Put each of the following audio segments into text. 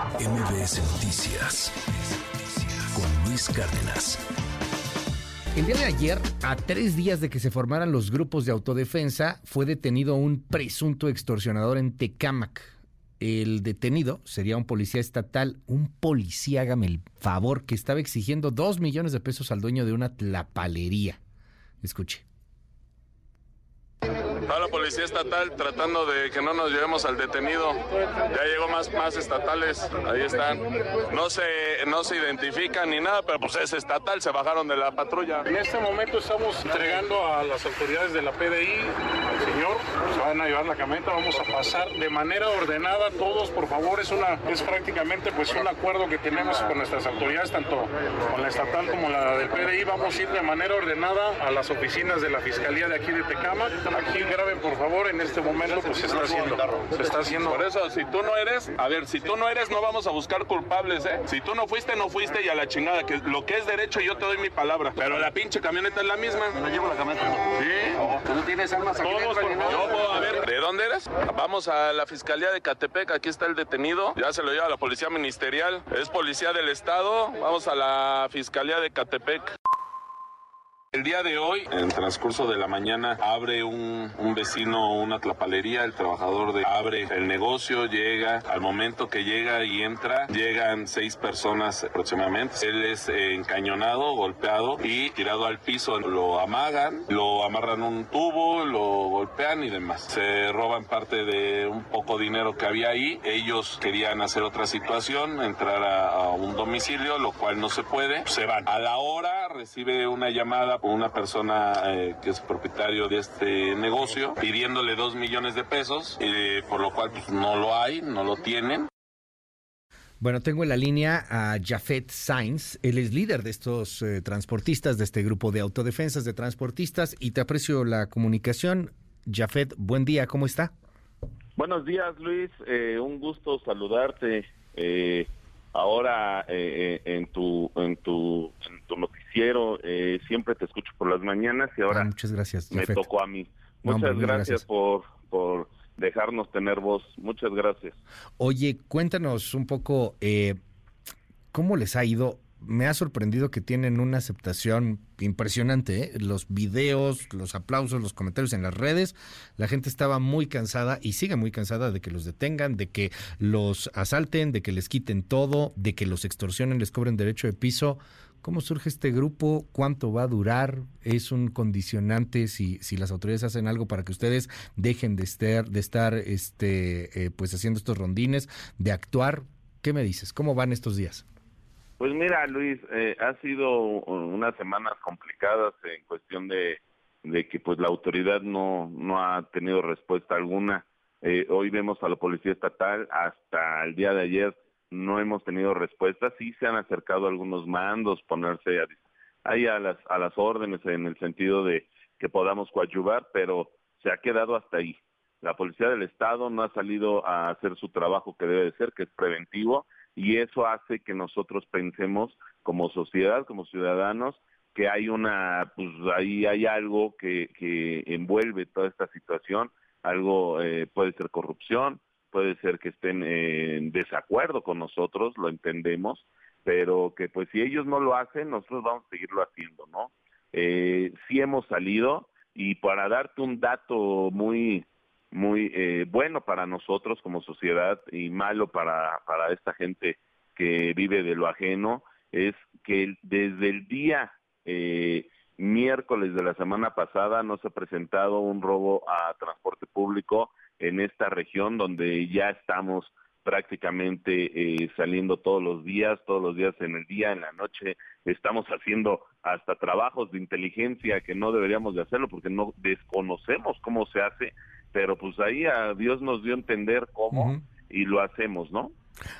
MBS Noticias con Luis Cárdenas. El día de ayer, a tres días de que se formaran los grupos de autodefensa, fue detenido un presunto extorsionador en Tecámac. El detenido sería un policía estatal, un policía, hágame el favor, que estaba exigiendo dos millones de pesos al dueño de una tlapalería. Escuche. Está la policía estatal tratando de que no nos llevemos al detenido. Ya llegó más, más estatales, ahí están. No se, no se identifican ni nada, pero pues es estatal, se bajaron de la patrulla. En este momento estamos entregando a las autoridades de la PDI, al señor, se van a llevar la camioneta, vamos a pasar de manera ordenada todos, por favor, es una, es prácticamente pues un acuerdo que tenemos con nuestras autoridades, tanto con la estatal como la del PDI, vamos a ir de manera ordenada a las oficinas de la Fiscalía de aquí de Tecama. Aquí graben, por favor, en este momento pues se está haciendo. Se está haciendo. Por eso, si tú no eres, a ver, si tú no eres, no vamos a buscar culpables, ¿eh? Si tú no fuiste, no fuiste y a la chingada, que lo que es derecho yo te doy mi palabra. Pero la pinche camioneta es la misma. No llevo la camioneta. Sí. ¿Tú no tienes armas aquí Todos, por ¿de dónde eres? Vamos a la Fiscalía de Catepec, aquí está el detenido, ya se lo lleva a la Policía Ministerial, es Policía del Estado, vamos a la Fiscalía de Catepec. El día de hoy, en transcurso de la mañana, abre un, vecino una tlapalería, el trabajador de, abre el negocio, llega, al momento que llega y entra, llegan seis personas aproximadamente. Él es encañonado, golpeado y tirado al piso. Lo amagan, lo amarran un tubo, lo golpean y demás. Se roban parte de un poco dinero que había ahí. Ellos querían hacer otra situación, entrar a un domicilio, lo cual no se puede. Se van. A la hora recibe una llamada por una persona eh, que es propietario de este negocio pidiéndole dos millones de pesos, eh, por lo cual pues, no lo hay, no lo tienen. Bueno, tengo en la línea a Jafet Sainz. Él es líder de estos eh, transportistas, de este grupo de autodefensas de transportistas, y te aprecio la comunicación. Jafet, buen día, ¿cómo está? Buenos días, Luis. Eh, un gusto saludarte. Eh, ahora eh, eh, en tu en tu en tu noticiero eh, siempre te escucho por las mañanas y ahora Ah, muchas gracias, me tocó a mí. No, Muchas hombre, gracias, gracias. por por dejarnos tener voz. Muchas gracias. Oye, cuéntanos un poco eh, cómo les ha ido. Me ha sorprendido que tienen una aceptación impresionante. ¿eh? Los videos, los aplausos, los comentarios en las redes. La gente estaba muy cansada y sigue muy cansada de que los detengan, de que los asalten, de que les quiten todo, de que los extorsionen, les cobren derecho de piso. ¿Cómo surge este grupo? ¿Cuánto va a durar? ¿Es un condicionante si, si las autoridades hacen algo para que ustedes dejen de estar, de estar este, eh, pues haciendo estos rondines, de actuar? ¿Qué me dices? ¿Cómo van estos días? Pues mira, Luis, eh, ha sido unas semanas complicadas en cuestión de, de que pues la autoridad no, no ha tenido respuesta alguna. Eh, hoy vemos a la Policía Estatal, hasta el día de ayer no hemos tenido respuesta. Sí se han acercado algunos mandos, ponerse ahí a las, a las órdenes en el sentido de que podamos coadyuvar, pero se ha quedado hasta ahí. La Policía del Estado no ha salido a hacer su trabajo que debe de ser, que es preventivo, y eso hace que nosotros pensemos como sociedad, como ciudadanos, que hay una, pues ahí hay algo que, que envuelve toda esta situación, algo eh, puede ser corrupción, puede ser que estén en desacuerdo con nosotros, lo entendemos, pero que pues si ellos no lo hacen, nosotros vamos a seguirlo haciendo, ¿no? Eh, sí hemos salido y para darte un dato muy muy eh, bueno para nosotros como sociedad y malo para, para esta gente que vive de lo ajeno, es que desde el día eh, miércoles de la semana pasada no se ha presentado un robo a transporte público en esta región donde ya estamos prácticamente eh, saliendo todos los días, todos los días en el día, en la noche, estamos haciendo hasta trabajos de inteligencia que no deberíamos de hacerlo porque no desconocemos cómo se hace, pero pues ahí a Dios nos dio a entender cómo y lo hacemos, ¿no?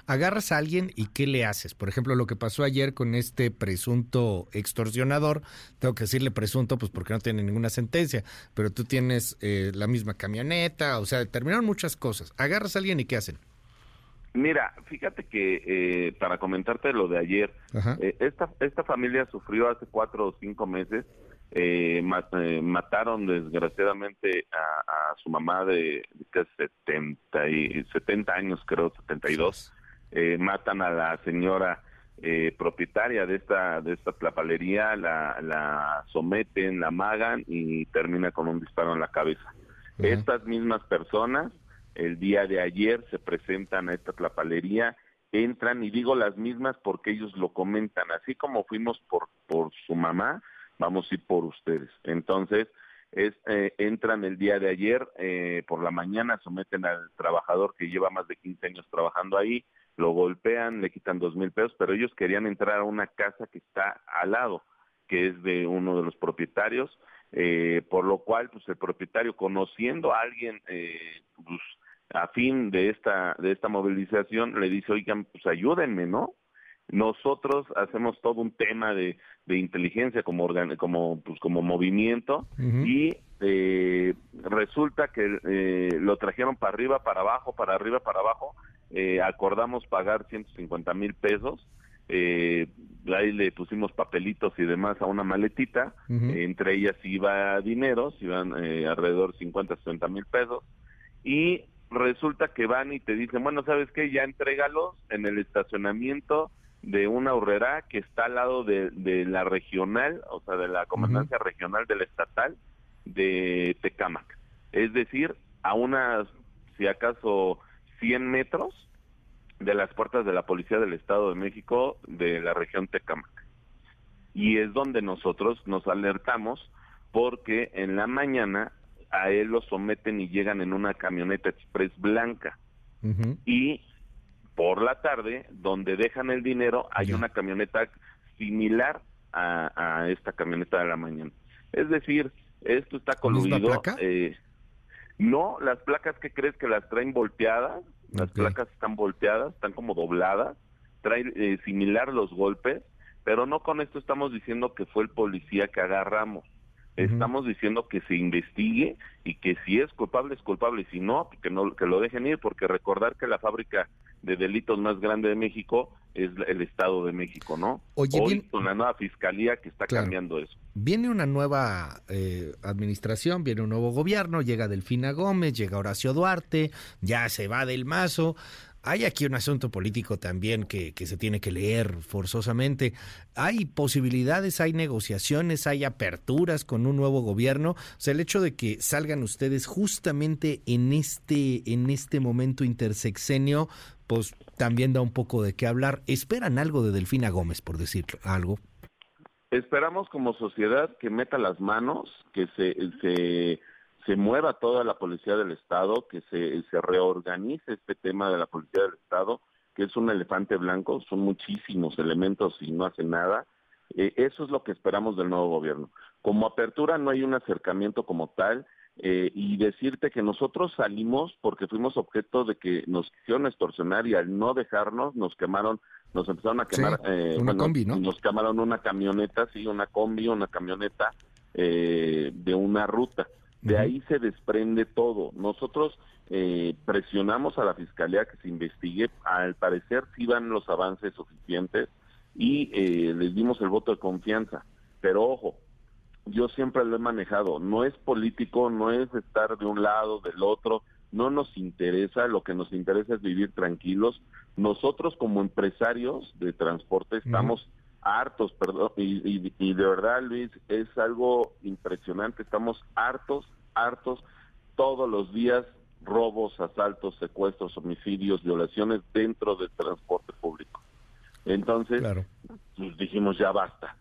Agarras a alguien y ¿qué le haces? Por ejemplo, lo que pasó ayer con este presunto extorsionador, tengo que decirle presunto, pues porque no tiene ninguna sentencia, pero tú tienes eh, la misma camioneta, o sea, determinaron muchas cosas. Agarras a alguien y ¿qué hacen? Mira, fíjate que eh, para comentarte lo de ayer, eh, esta, esta familia sufrió hace cuatro o cinco meses, eh, eh, mataron desgraciadamente a, a su mamá de, de que 70, y, 70 años, creo, 72, eh, matan a la señora eh, propietaria de esta de esta tlapalería, la, la someten, la magan y termina con un disparo en la cabeza. Estas mismas personas el día de ayer se presentan a esta tlapalería, entran y digo las mismas porque ellos lo comentan, así como fuimos por por su mamá, vamos a ir por ustedes. Entonces, es, eh, entran el día de ayer eh, por la mañana, someten al trabajador que lleva más de 15 años trabajando ahí, lo golpean, le quitan dos mil pesos, pero ellos querían entrar a una casa que está al lado, que es de uno de los propietarios, eh, por lo cual, pues el propietario, conociendo a alguien, eh, pues, a fin de esta de esta movilización, le dice, oigan, pues ayúdenme, ¿no? Nosotros hacemos todo un tema de, de inteligencia como como pues como movimiento y eh, resulta que eh, lo trajeron para arriba, para abajo, para arriba, para abajo. Eh, acordamos pagar 150 mil pesos. Eh, ahí le pusimos papelitos y demás a una maletita. entre ellas iba dinero, iban eh, alrededor 50, 60 mil pesos. Y resulta que van y te dicen, bueno, ¿sabes qué? Ya entrégalos en el estacionamiento de una horrera que está al lado de, de la regional, o sea, de la comandancia regional del estatal de Tecámac. Es decir, a unas, si acaso, 100 metros de las puertas de la Policía del Estado de México de la región Tecámac. Y es donde nosotros nos alertamos porque en la mañana a él lo someten y llegan en una camioneta express blanca. Y por la tarde, donde dejan el dinero, hay una camioneta similar a, esta camioneta de la mañana. Es decir, esto está coludido. Eh, no, las placas que crees que las traen volteadas, las placas están volteadas, están como dobladas, traen eh, similar los golpes, pero no con esto estamos diciendo que fue el policía que agarramos. Estamos diciendo que se investigue y que si es culpable es culpable, si no, que no que lo dejen ir, porque recordar que la fábrica de delitos más grande de México es el Estado de México, ¿no? Oye, Hoy con la nueva fiscalía que está cambiando eso. Viene una nueva eh, administración, viene un nuevo gobierno, llega Delfina Gómez, llega Horacio Duarte, ya se va del mazo. Hay aquí un asunto político también que, que, se tiene que leer forzosamente. Hay posibilidades, hay negociaciones, hay aperturas con un nuevo gobierno. O sea, el hecho de que salgan ustedes justamente en este, en este momento intersexenio, pues también da un poco de qué hablar. ¿Esperan algo de Delfina Gómez, por decir algo? Esperamos como sociedad que meta las manos, que se, se se mueva toda la policía del Estado, que se, se reorganice este tema de la policía del Estado, que es un elefante blanco, son muchísimos elementos y no hace nada. Eh, eso es lo que esperamos del nuevo gobierno. Como apertura no hay un acercamiento como tal eh, y decirte que nosotros salimos porque fuimos objeto de que nos quisieron extorsionar y al no dejarnos nos quemaron, nos empezaron a quemar, eh, una combi, ¿no? Nos quemaron una camioneta, sí, una combi, una camioneta eh, de una ruta. De ahí se desprende todo. Nosotros eh, presionamos a la Fiscalía que se investigue. Al parecer sí van los avances suficientes y eh, les dimos el voto de confianza. Pero ojo, yo siempre lo he manejado. No es político, no es estar de un lado, del otro. No nos interesa, lo que nos interesa es vivir tranquilos. Nosotros como empresarios de transporte estamos hartos, perdón, y, y, de verdad, Luis, es algo impresionante. Estamos hartos, hartos todos los días robos, asaltos, secuestros, homicidios, violaciones dentro del transporte público. Entonces, pues dijimos ya basta.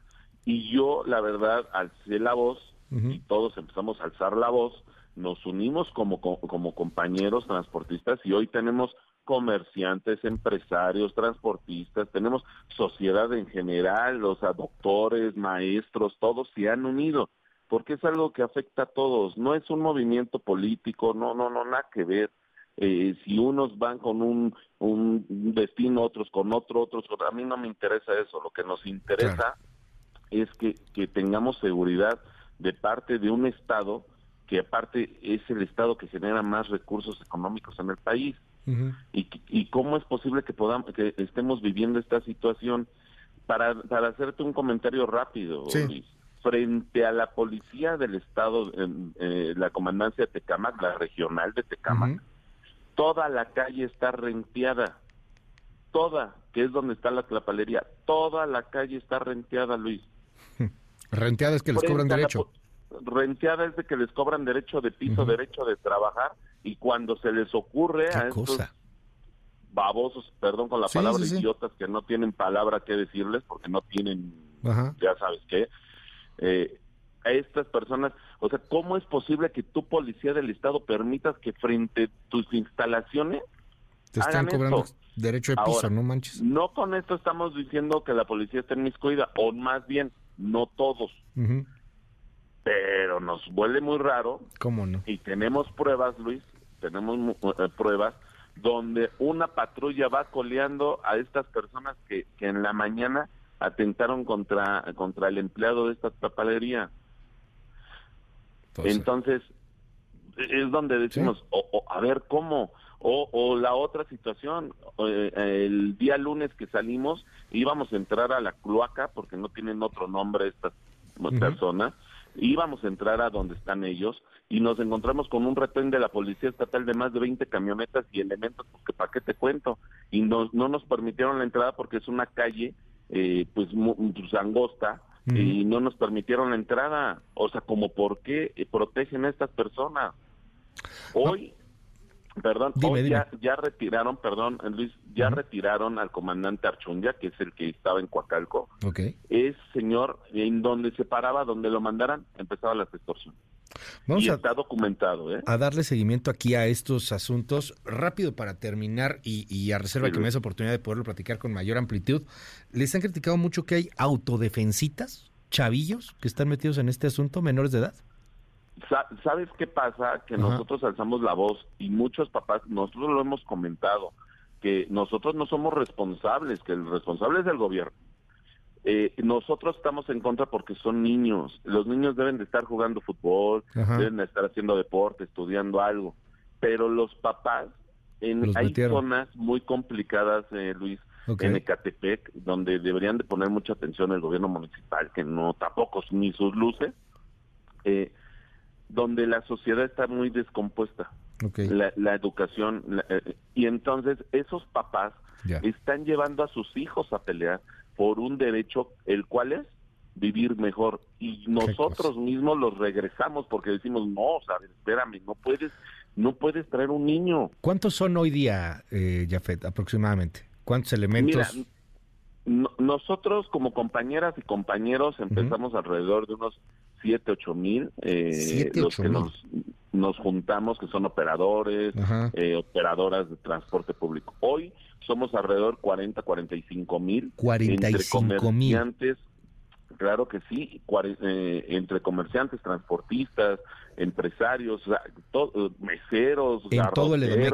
Y yo, la verdad, alcé la voz y todos empezamos a alzar la voz, nos unimos como, como compañeros transportistas y hoy tenemos comerciantes, empresarios, transportistas, tenemos sociedad en general, los doctores, maestros, todos se han unido, porque es algo que afecta a todos, no es un movimiento político, no, no, no, nada que ver. Eh, si unos van con un, un destino, otros con otro, otros con... A mí no me interesa eso, lo que nos interesa es que, que tengamos seguridad de parte de un Estado que aparte es el Estado que genera más recursos económicos en el país y, y cómo es posible que podamos que estemos viviendo esta situación. Para, para hacerte un comentario rápido frente a la policía del estado eh, la comandancia de Tecamac la regional de Tecamac toda la calle está renteada. Toda, que es donde está la tlapalería, toda la calle está renteada, Luis. Renteada es que les cobran Frente derecho. Renteada es de que les cobran derecho de piso, derecho de trabajar, y cuando se les ocurre ¿Qué a estos cosa? babosos, perdón con la Sí, palabra, sí, sí. idiotas que no tienen palabra que decirles porque no tienen, Ajá. ya sabes qué, eh, a estas personas, o sea, ¿cómo es posible que tú, policía del Estado, permitas que frente a tus instalaciones Te están hagan cobrando esto? derecho de piso, Ahora, no manches. No con esto estamos diciendo que la policía está inmiscuida, o más bien, no todos, Ujú. Pero nos huele muy raro ¿Cómo no? y tenemos pruebas, Luis, tenemos eh, pruebas donde una patrulla va coleando a estas personas que, que en la mañana atentaron contra, contra el empleado de esta papelería. Pues, Entonces, es donde decimos, o, o, a ver, ¿cómo? O, o la otra situación, eh, el día lunes que salimos íbamos a entrar a la cloaca, porque no tienen otro nombre estas personas, íbamos a entrar a donde están ellos y nos encontramos con un retén de la Policía Estatal de más de 20 camionetas y elementos, porque para qué te cuento, y nos, no nos permitieron la entrada porque es una calle eh, pues, pues angosta, y no nos permitieron la entrada. O sea, como por qué protegen a estas personas. Hoy, perdón, Dime, hoy dime. Ya, ya retiraron, perdón, Luis, ya retiraron al comandante Archundia, que es el que estaba en Coacalco. ok. Es señor en donde se paraba, donde lo mandaran, empezaba la extorsión. Vamos y a, está documentado, ¿eh? a darle seguimiento aquí a estos asuntos. Rápido para terminar y, y a reserva Sí, que me des oportunidad de poderlo platicar con mayor amplitud. Les han criticado mucho que hay autodefensitas, chavillos que están metidos en este asunto, menores de edad. Sa- ¿Sabes qué pasa? Que Ajá. nosotros alzamos la voz y muchos papás, nosotros lo hemos comentado, que nosotros no somos responsables, que el responsable es el gobierno. Eh, nosotros estamos en contra porque son niños. Los niños deben de estar jugando fútbol, Ajá. deben de estar haciendo deporte, estudiando algo. Pero los papás, en, Los hay metieron. zonas muy complicadas, eh, Luis, en Ecatepec, donde deberían de poner mucha atención el gobierno municipal, que no tampoco ni sus luces, eh, donde la sociedad está muy descompuesta, la, la educación, la- eh, y entonces esos papás están llevando a sus hijos a pelear por un derecho, el cual es vivir mejor, y nosotros mismos los regresamos porque decimos, no, sea, espérame, no puedes, no puedes traer un niño. ¿Cuántos son hoy día, eh, Jafet, aproximadamente? ¿Cuántos elementos? Mira, no- nosotros como compañeras y compañeros empezamos alrededor de unos 7, 8 mil, eh, Siete, los ocho que mil. nos, nos juntamos, que son operadores, eh, operadoras de transporte público. Hoy somos alrededor 40, 45 mil. 45 mil. comerciantes, claro que sí, cuare- eh, entre comerciantes, transportistas, empresarios, o sea, to- eh, meseros, En todo el Edomex.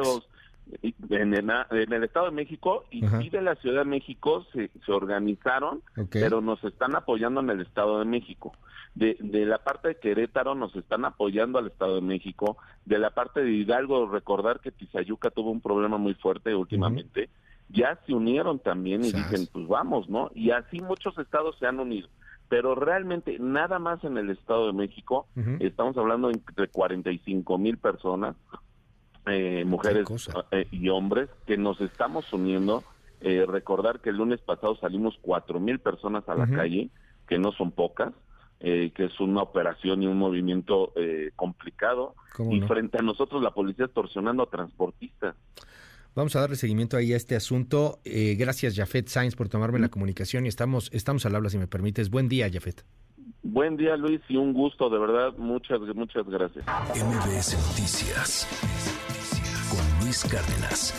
En, el, en el Estado de México y, de la Ciudad de México se, se organizaron, pero nos están apoyando en el Estado de México. De, de la parte de Querétaro nos están apoyando al Estado de México. De la parte de Hidalgo, recordar que Tizayuca tuvo un problema muy fuerte últimamente. Ya se unieron también y dicen, pues vamos, ¿no? Y así muchos estados se han unido. Pero realmente nada más en el Estado de México, estamos hablando entre 45 mil personas, eh, mujeres cosa. eh, y hombres, que nos estamos uniendo. Eh, recordar que el lunes pasado salimos 4 mil personas a la calle, que no son pocas, eh, que es una operación y un movimiento eh, complicado. ¿Cómo Y no? frente a nosotros la policía extorsionando a transportistas. Vamos a darle seguimiento ahí a este asunto. Eh, gracias, Jafet Sainz, por tomarme la comunicación y estamos, estamos al habla, si me permites. Buen día, Jafet. Buen día Luis y un gusto, de verdad, muchas, muchas gracias. MBS Noticias Luis Cárdenas.